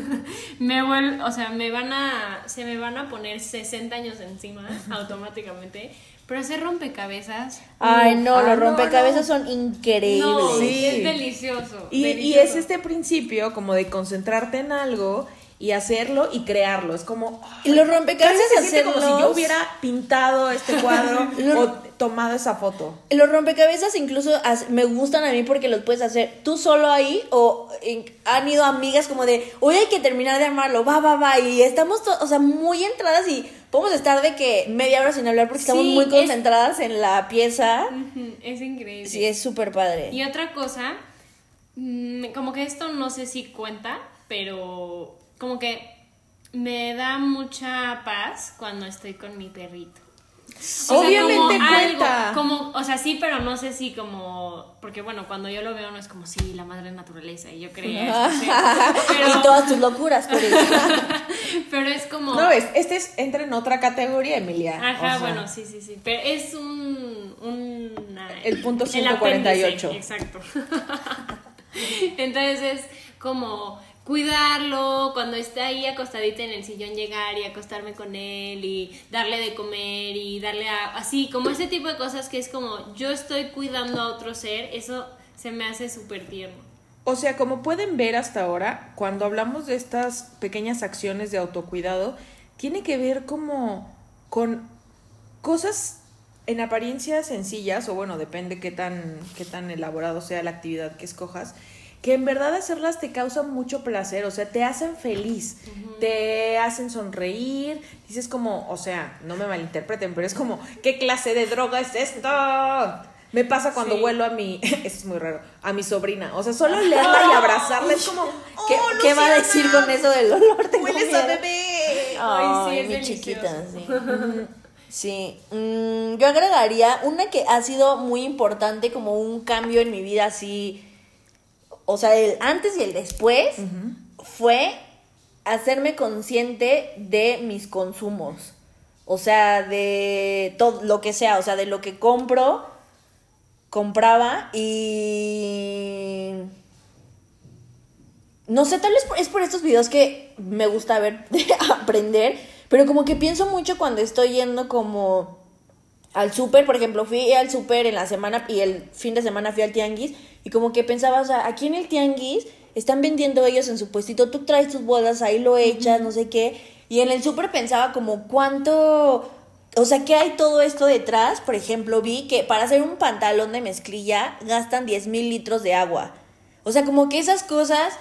C: me vuel, o sea, me van a se me van a poner 60 años encima automáticamente, pero hacer rompecabezas
B: ay no
A: Ah,
B: los
A: no,
B: rompecabezas
A: no.
B: son increíbles
C: no,
A: Sí.
C: es delicioso.
A: Y, es este principio como de concentrarte en algo y hacerlo y crearlo. Es como.
B: Y los rompecabezas
A: se siente como si yo hubiera pintado este cuadro o tomado esa foto.
B: Los rompecabezas incluso me gustan a mí porque los puedes hacer tú solo ahí o en- han ido amigas como de, hoy hay que terminar de armarlo, va, va, va, y estamos, o sea, muy entradas y podemos estar de que media hora sin hablar porque estamos muy
C: es-
B: concentradas en la pieza.
C: Es increíble.
B: Sí, es súper padre.
C: Y otra cosa, mm, como que esto no sé si cuenta, pero como que me da mucha paz cuando estoy con mi perrito. O sea,
A: Obviamente
C: como
A: cuenta.
C: algo, como, o sea, sí, pero no sé si como, porque bueno, cuando yo lo veo no es como, sí, la madre naturaleza, y yo creía pero,
B: Y todas tus locuras, por eso.
C: pero es como...
A: No, es, este es, entra en otra categoría, Emilia.
C: Ajá,
A: O sea,
C: bueno, sí, sí, sí. Pero es un.
A: El punto
C: el
A: 148.
C: apéndice, Exacto. Entonces es como cuidarlo, cuando está ahí acostadita en el sillón, llegar y acostarme con él y darle de comer y darle a, así, como ese tipo de cosas que es como yo estoy cuidando a otro ser, eso se me hace súper tierno.
A: O sea, como pueden ver hasta ahora, cuando hablamos de estas pequeñas acciones de autocuidado, tiene que ver como con cosas en apariencia sencillas, o bueno, depende qué tan, qué tan elaborado sea la actividad que escojas, que en verdad hacerlas te causan mucho placer, o sea, te hacen feliz, te hacen sonreír, dices como, o sea, no me malinterpreten, pero es como, ¿qué clase de droga es esto? Me pasa cuando
C: Sí.
A: huelo a mi, eso es muy raro, a mi sobrina, o sea, solo leerla y abrazarla es como,
B: ¿Qué,
A: "Oh,
B: qué va a decir con eso del olor? Tengo
A: Hueles a bebé.
C: Ay, sí, es
B: mi
C: delicioso.
B: chiquita, sí. Sí, mm, yo agregaría una que ha sido muy importante como un cambio en mi vida así, o sea, el antes y el después fue hacerme consciente de mis consumos. O sea, de todo lo que sea, o sea, de lo que compro, compraba y no sé, tal vez es por estos videos que me gusta ver, aprender, pero como que pienso mucho cuando estoy yendo como al súper, por ejemplo, fui al súper en la semana y el fin de semana fui al tianguis y como que pensaba, o sea, aquí en el tianguis están vendiendo ellos en su puestito, tú traes tus bolas, ahí lo echas, no sé qué, y en el súper pensaba como cuánto, o sea, ¿qué hay todo esto detrás? Por ejemplo, vi que para hacer un pantalón de mezclilla gastan 10 mil litros de agua. O sea, como que esas cosas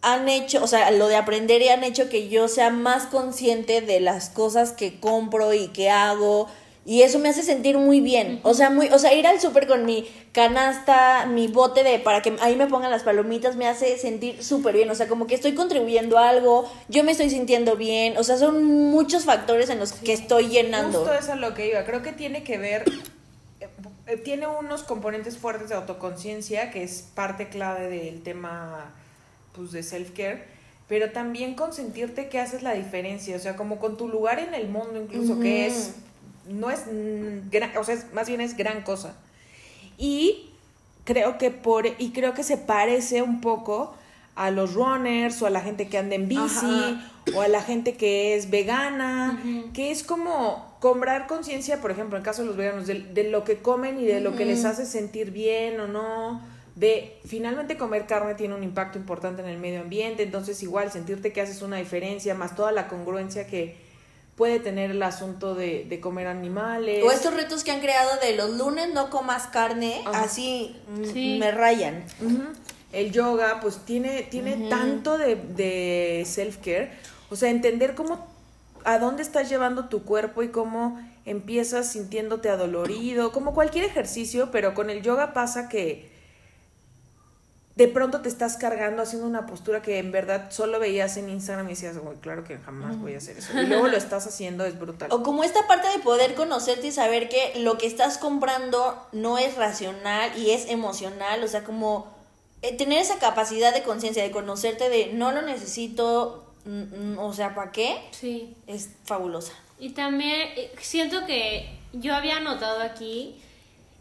B: han hecho, o sea, lo de aprender y han hecho que yo sea más consciente de las cosas que compro y que hago. Y eso me hace sentir muy bien. O sea, muy, o sea, ir al súper con mi canasta, mi bote de para que ahí me pongan las palomitas me hace sentir súper bien. O sea, como que estoy contribuyendo a algo, yo me estoy sintiendo bien. O sea, son muchos factores en los que estoy llenando.
A: Justo eso es lo que iba. Creo que tiene que ver, eh, eh, tiene unos componentes fuertes de autoconciencia, que es parte clave del tema pues, de self-care, pero también con sentirte que haces la diferencia, o sea, como con tu lugar en el mundo incluso, que es, no es, o sea, es- más bien es gran cosa. Y creo que por, y creo que se parece un poco a los runners o a la gente que anda en bici
B: Ajá.
A: o a la gente que es vegana, que es como cobrar conciencia, por ejemplo, en el caso de los veganos, de, de lo que comen y de lo que les hace sentir bien o no, de finalmente comer carne tiene un impacto importante en el medio ambiente, entonces igual sentirte que haces una diferencia, más toda la congruencia que puede tener el asunto de, de comer animales.
B: O estos retos que han creado de los lunes no comas carne,
A: Ajá.
B: así mm,
C: Sí.
B: me rayan.
A: El yoga, pues tiene, tiene tanto de, de self-care. O sea, entender cómo, a dónde estás llevando tu cuerpo y cómo empiezas sintiéndote adolorido, como cualquier ejercicio, pero con el yoga pasa que de pronto te estás cargando haciendo una postura que en verdad solo veías en Instagram y decías, "Uy, claro que jamás voy a hacer eso. Y luego lo estás haciendo, es brutal.
B: O como esta parte de poder conocerte y saber que lo que estás comprando no es racional y es emocional, o sea, como eh, tener esa capacidad de conciencia, de conocerte, de no lo necesito, mm, mm, o sea, ¿para qué?
C: Sí.
B: Es fabulosa.
C: Y también eh, siento que yo había notado aquí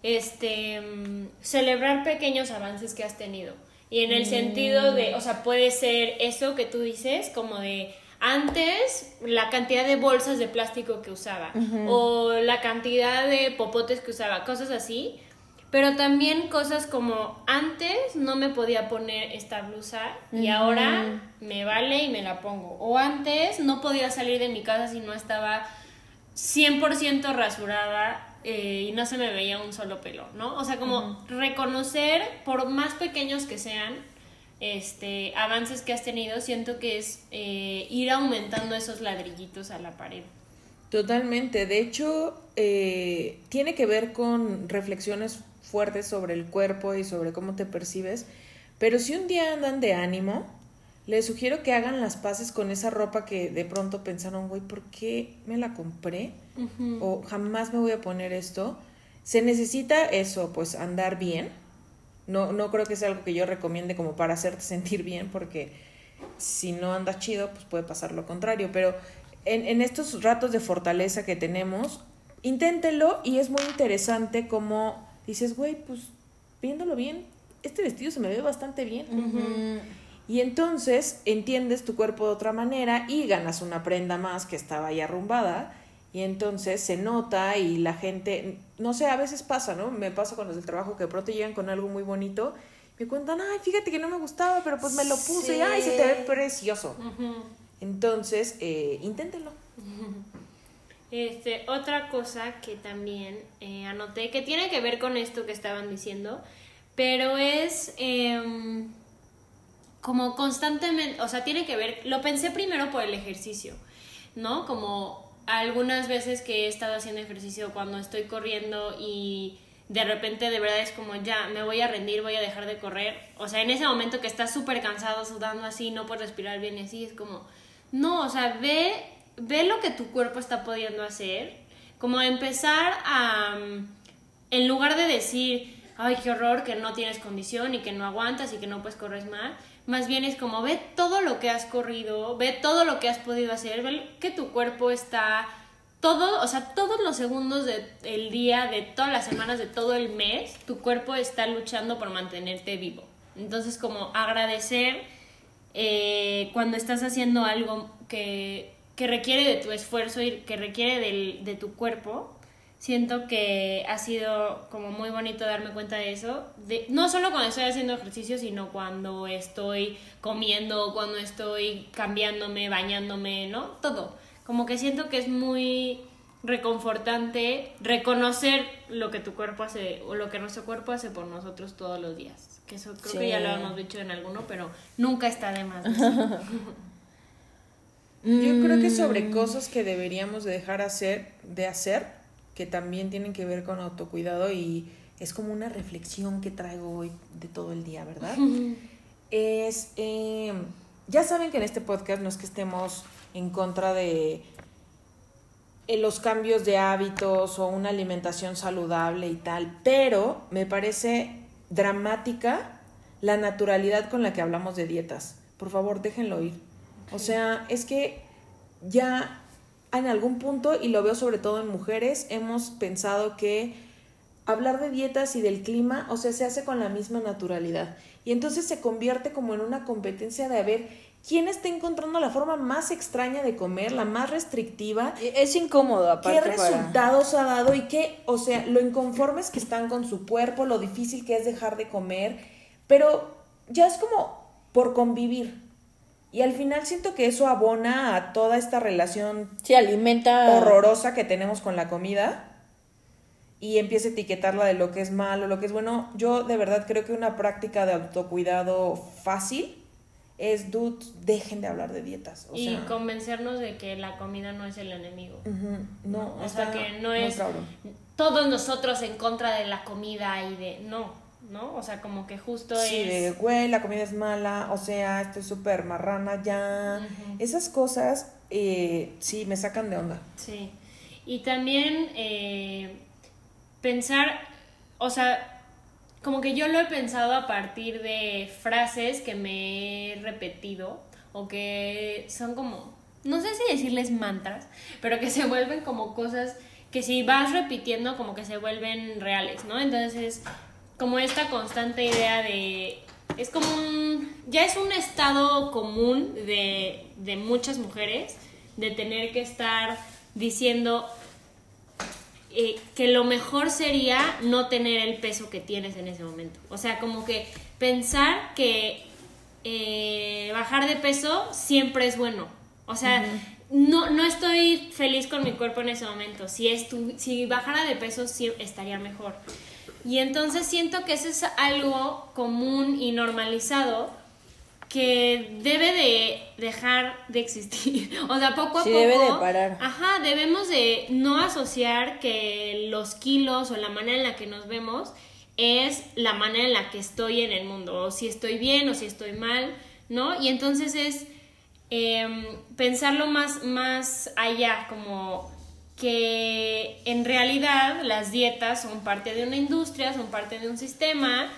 C: este mm, celebrar pequeños avances que has tenido. Y en el sentido de, o sea, puede ser eso que tú dices, como de antes la cantidad de bolsas de plástico que usaba o la cantidad de popotes que usaba, cosas así. Pero también cosas como antes no me podía poner esta blusa y ahora me vale y me la pongo. O antes no podía salir de mi casa si no estaba 100% rasurada eh, y no se me veía un solo pelo, ¿no? O sea, como reconocer, por más pequeños que sean, este, avances que has tenido, siento que es eh, ir aumentando esos ladrillitos a la pared.
A: Totalmente. De hecho, eh, tiene que ver con reflexiones fuertes sobre el cuerpo y sobre cómo te percibes. Pero si un día andan de ánimo, les sugiero que hagan las paces con esa ropa que de pronto pensaron, güey, ¿por qué me la compré? O jamás me voy a poner esto. Se necesita eso, pues andar bien. No, no creo que sea algo que yo recomiende como para hacerte sentir bien, porque si no andas chido, pues puede pasar lo contrario. Pero en, en estos ratos de fortaleza que tenemos, inténtelo y es muy interesante como dices, güey, pues viéndolo bien, este vestido se me ve bastante bien. Y entonces entiendes tu cuerpo de otra manera y ganas una prenda más que estaba ahí arrumbada. Y entonces se nota y la gente, no sé, a veces pasa, ¿no? Me pasa con los del trabajo que de pronto llegan con algo muy bonito. Me cuentan, ay, fíjate que no me gustaba, pero pues me lo puse y ay, se te ve precioso. Entonces, eh, inténtenlo.
C: Este, otra cosa que también eh, anoté, que tiene que ver con esto que estaban diciendo, pero es em, como constantemente, o sea, tiene que ver, lo pensé primero por el ejercicio, ¿no? Como algunas veces que he estado haciendo ejercicio cuando estoy corriendo y de repente de verdad es como ya, me voy a rendir, voy a dejar de correr, o sea, en ese momento que estás súper cansado, sudando así, no puedes respirar bien y así, es como, no, o sea, ve ve lo que tu cuerpo está pudiendo hacer, como empezar a, en lugar de decir, ay, qué horror, que no tienes condición y que no aguantas y que no puedes correr más, más bien es como ve todo lo que has corrido, ve todo lo que has podido hacer, ve que tu cuerpo está todo, o sea, todos los segundos del día, de todas las semanas, de todo el mes, tu cuerpo está luchando por mantenerte vivo. Entonces, como agradecer eh, cuando estás haciendo algo que que requiere de tu esfuerzo y que requiere del, de tu cuerpo, siento que ha sido como muy bonito darme cuenta de eso. De, no solo cuando estoy haciendo ejercicio, sino cuando estoy comiendo, cuando estoy cambiándome, bañándome, ¿no? Todo. Como que siento que es muy reconfortante reconocer lo que tu cuerpo hace o lo que nuestro cuerpo hace por nosotros todos los días. Que eso creo que ya lo hemos dicho en alguno, pero nunca está de más.
A: Yo creo que sobre mm. cosas que deberíamos dejar hacer, de hacer, que también tienen que ver con autocuidado y es como una reflexión que traigo hoy de todo el día, ¿verdad? es, em, ya saben que en este podcast no es que estemos en contra de eh, los cambios de hábitos o una alimentación saludable y tal, pero me parece dramática la naturalidad con la que hablamos de dietas. Por favor, déjenlo ir o sea, es que ya en algún punto, y lo veo sobre todo en mujeres, hemos pensado que hablar de dietas y del clima, o sea, se hace con la misma naturalidad. Y entonces se convierte como en una competencia de a ver quién está encontrando la forma más extraña de comer, la más restrictiva.
B: E, es incómodo, aparte.
A: ¿Qué resultados ha dado y qué, o sea, lo inconformes que están con su cuerpo, lo difícil que es dejar de comer, pero ya es como por convivir. Y al final siento que eso abona a toda esta relación
B: sí, alimenta
A: horrorosa que tenemos con la comida y empieza a etiquetarla de lo que es malo, lo que es bueno. Yo de verdad creo que una práctica de autocuidado fácil es, dude, dejen de hablar de dietas.
C: y convencernos de que la comida no es el enemigo.
A: No,
C: o sea, que no es todos nosotros en contra de la comida y de... No, ¿no? O sea, como que justo
A: sí,
C: es...
A: de, güey, la comida es mala, o sea, estoy súper marrana ya. Esas cosas, eh, sí, me sacan de onda.
C: Sí. Y también eh, pensar, o sea, como que yo lo he pensado a partir de frases que me he repetido o que son como, no sé si decirles mantras, pero que se vuelven como cosas que si vas repitiendo como que se vuelven reales, ¿no? Entonces, como esta constante idea de es como un ya es un estado común de, de muchas mujeres de tener que estar diciendo eh, que lo mejor sería no tener el peso que tienes en ese momento. O sea, como que pensar que eh, bajar de peso siempre es bueno. O sea, no, no estoy feliz con mi cuerpo en ese momento. Si, si bajara de peso, sí estaría mejor. Y entonces siento que eso es algo común y normalizado que debe de dejar de existir. O sea, poco a
B: Sí,
C: poco.
B: debe de parar.
C: Ajá, debemos de no asociar que los kilos o la manera en la que nos vemos es la manera en la que estoy en el mundo, o si estoy bien o si estoy mal, ¿no? Y entonces es em, pensarlo más, más allá, como que en realidad las dietas son parte de una industria, son parte de un sistema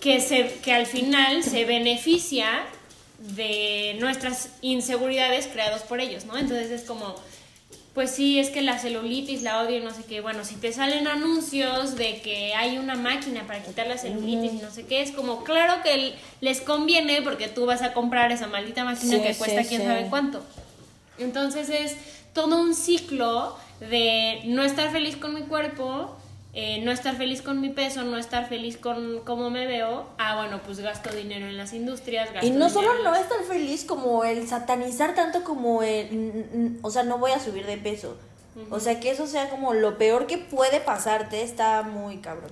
C: que, se, que al final se beneficia de nuestras inseguridades creados por ellos, ¿no? Entonces es como, pues sí, es que la celulitis, la odio y no sé qué. Bueno, si te salen anuncios de que hay una máquina para quitar la celulitis y no sé qué, es como, claro que les conviene porque tú vas a comprar esa maldita máquina
B: Sí,
C: que cuesta
B: sí,
C: quién
B: sí.
C: sabe cuánto. Entonces es todo un ciclo de no estar feliz con mi cuerpo, eh, no estar feliz con mi peso, no estar feliz con cómo me veo. Ah, bueno, pues gasto dinero en las industrias. Gasto
B: Y no solo no
C: las-
B: estar feliz como el satanizar tanto como el, o sea, no voy a subir de peso. O sea, que eso sea como lo peor que puede pasarte, está muy cabrón.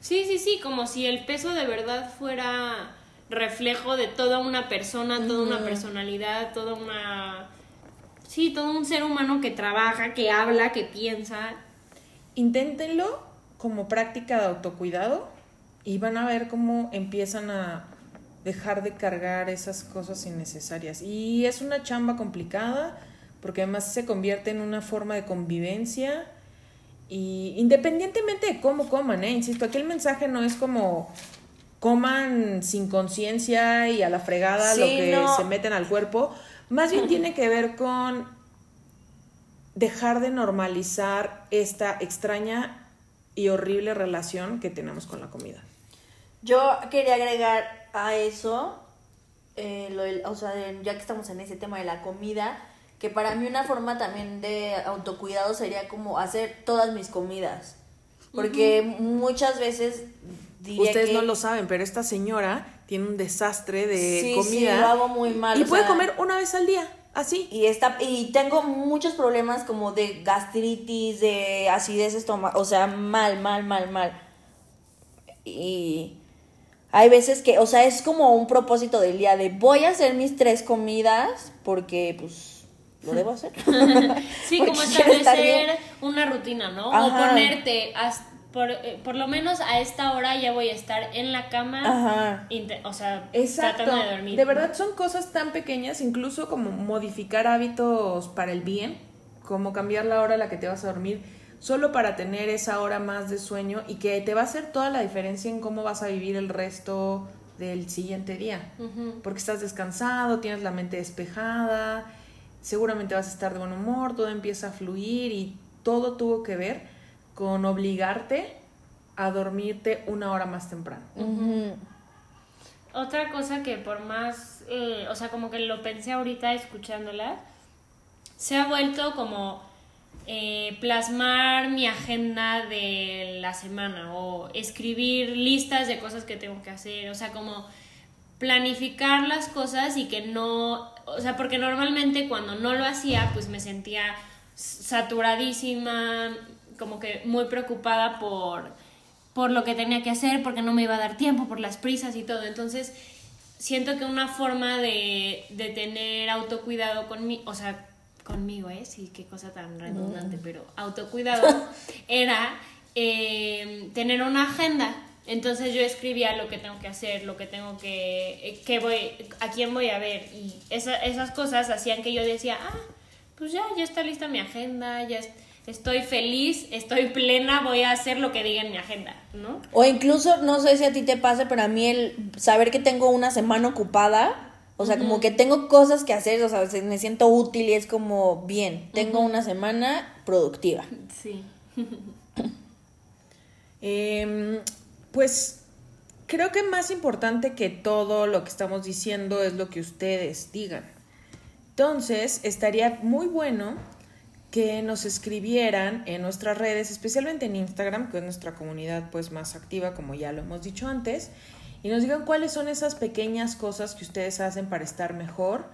C: Sí, sí, sí, como si el peso de verdad fuera reflejo de toda una persona, toda una personalidad, toda una... Sí, todo un ser humano que trabaja, que habla, que piensa.
A: Inténtenlo como práctica de autocuidado y van a ver cómo empiezan a dejar de cargar esas cosas innecesarias. Y es una chamba complicada porque además se convierte en una forma de convivencia y independientemente de cómo coman, ¿eh? insisto, aquí el mensaje no es como coman sin conciencia y a la fregada lo que
B: no.
A: se meten al cuerpo, más bien tiene que ver con dejar de normalizar esta extraña y horrible relación que tenemos con la comida.
B: Yo quería agregar a eso, eh, lo del- o sea, de- ya que estamos en ese tema de la comida, que para mí una forma también de autocuidado sería como hacer todas mis comidas. Porque muchas veces diría
A: Ustedes
B: que-
A: no lo saben, pero esta señora tiene un desastre de
B: Sí,
A: comida.
B: sí, lo hago muy mal,
A: Y puede
B: sea-
A: comer una vez al día, así.
B: Y, está, y tengo muchos problemas como de gastritis, de acidez estomacal, o sea, mal, mal, mal, mal. Y hay veces que, o sea, es como un propósito del día de voy a hacer mis tres comidas porque pues lo debo hacer.
C: Sí, como establecer una rutina, ¿no?
B: Ajá.
C: O ponerte, as- por, eh, por lo menos a esta hora ya voy a estar en la cama,
B: Ajá.
C: o sea,
A: Exacto.
C: tratando de dormir.
A: De verdad son cosas tan pequeñas, incluso como modificar hábitos para el bien, como cambiar la hora a la que te vas a dormir, solo para tener esa hora más de sueño y que te va a hacer toda la diferencia en cómo vas a vivir el resto del siguiente día. Porque estás descansado, tienes la mente despejada, seguramente vas a estar de buen humor, todo empieza a fluir y todo tuvo que ver con obligarte a dormirte una hora más temprano.
C: Otra cosa que por más, eh, o sea, como que lo pensé ahorita escuchándola, se ha vuelto como eh, plasmar mi agenda de la semana o escribir listas de cosas que tengo que hacer, o sea, como planificar las cosas y que no, o sea, porque normalmente cuando no lo hacía, pues me sentía saturadísima, como que muy preocupada por, por lo que tenía que hacer, porque no me iba a dar tiempo, por las prisas y todo. Entonces, siento que una forma de, de tener autocuidado conmigo, o sea, conmigo, ¿eh? Sí, qué cosa tan redundante, pero autocuidado era eh, tener una agenda. Entonces yo escribía lo que tengo que hacer, lo que tengo que, eh, que voy, a quién voy a ver y esa- esas cosas hacían que yo decía, ah, pues ya, ya está lista mi agenda, ya es- estoy feliz, estoy plena, voy a hacer lo que diga en mi agenda, ¿no?
B: O incluso, no sé si a ti te pasa, pero a mí el saber que tengo una semana ocupada, o sea, como que tengo cosas que hacer, o sea, se- me siento útil y es como, bien, tengo una semana productiva.
C: Sí.
A: Em, pues creo que más importante que todo lo que estamos diciendo es lo que ustedes digan. Entonces, estaría muy bueno que nos escribieran en nuestras redes, especialmente en Instagram, que es nuestra comunidad pues más activa, como ya lo hemos dicho antes, y nos digan cuáles son esas pequeñas cosas que ustedes hacen para estar mejor,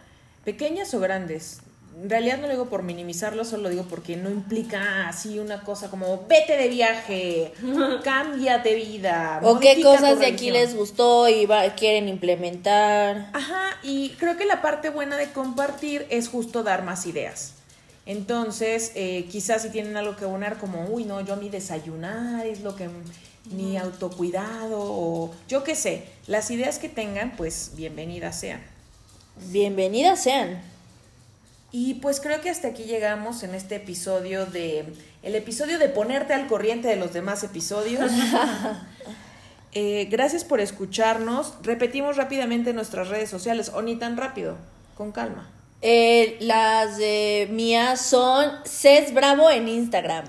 A: pequeñas o grandes. En realidad no lo digo por minimizarlo, solo lo digo porque no implica así una cosa como vete de viaje, cambia de vida.
B: O qué cosas de aquí
A: religión".
B: les gustó y va- quieren implementar.
A: Ajá, y creo que la parte buena de compartir es justo dar más ideas. Entonces, eh, quizás si tienen algo que abonar como, uy, no, yo a mi desayunar es lo que mi autocuidado o yo qué sé, las ideas que tengan, pues bienvenidas sean.
B: Bienvenidas sean.
A: Y pues creo que hasta aquí llegamos en este episodio de el episodio de ponerte al corriente de los demás episodios. Eh, gracias por escucharnos. Repetimos rápidamente nuestras redes sociales o ni tan rápido, con calma.
B: Eh, las de mías son Cés Bravo en Instagram.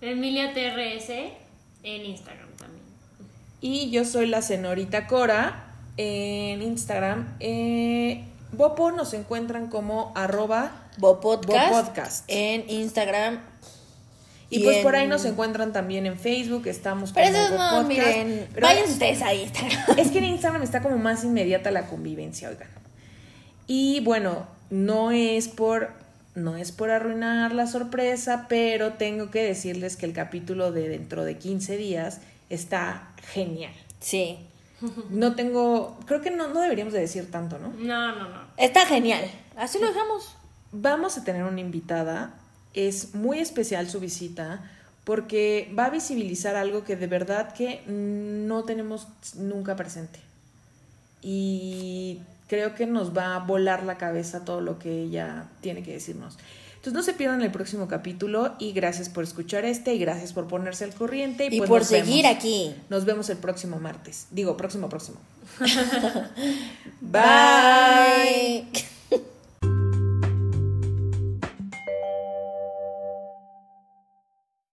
C: Emilia TRS en Instagram también.
A: Y yo soy la señorita Cora en Instagram. Eh, Bopo nos encuentran como arroba
B: Bopodcast,
A: Bopodcast.
B: en Instagram.
A: y pues por ahí nos encuentran también en Facebook, estamos
B: Pero
A: como
B: eso no,
A: Bopodcast.
B: miren,
A: Pero
B: vayan
A: es-
B: ustedes a Instagram.
A: Es que en Instagram está como más inmediata la convivencia, oigan. Y bueno, no es por no es por arruinar la sorpresa, pero tengo que decirles que el capítulo de dentro de 15 días está genial.
B: Sí,
A: No tengo, creo que no, no deberíamos de decir tanto, ¿no?
C: No, no, no.
B: está genial. Así lo dejamos.
A: Vamos a tener una invitada, es muy especial su visita porque va a visibilizar algo que de verdad que no tenemos nunca presente. Y creo que nos va a volar la cabeza todo lo que ella tiene que decirnos. Entonces no se pierdan el próximo capítulo y gracias por escuchar este y gracias por ponerse al corriente.
B: Y
A: pues
B: por seguir
A: vemos.
B: aquí.
A: Nos vemos el próximo martes. Digo, próximo, próximo.
B: Bye.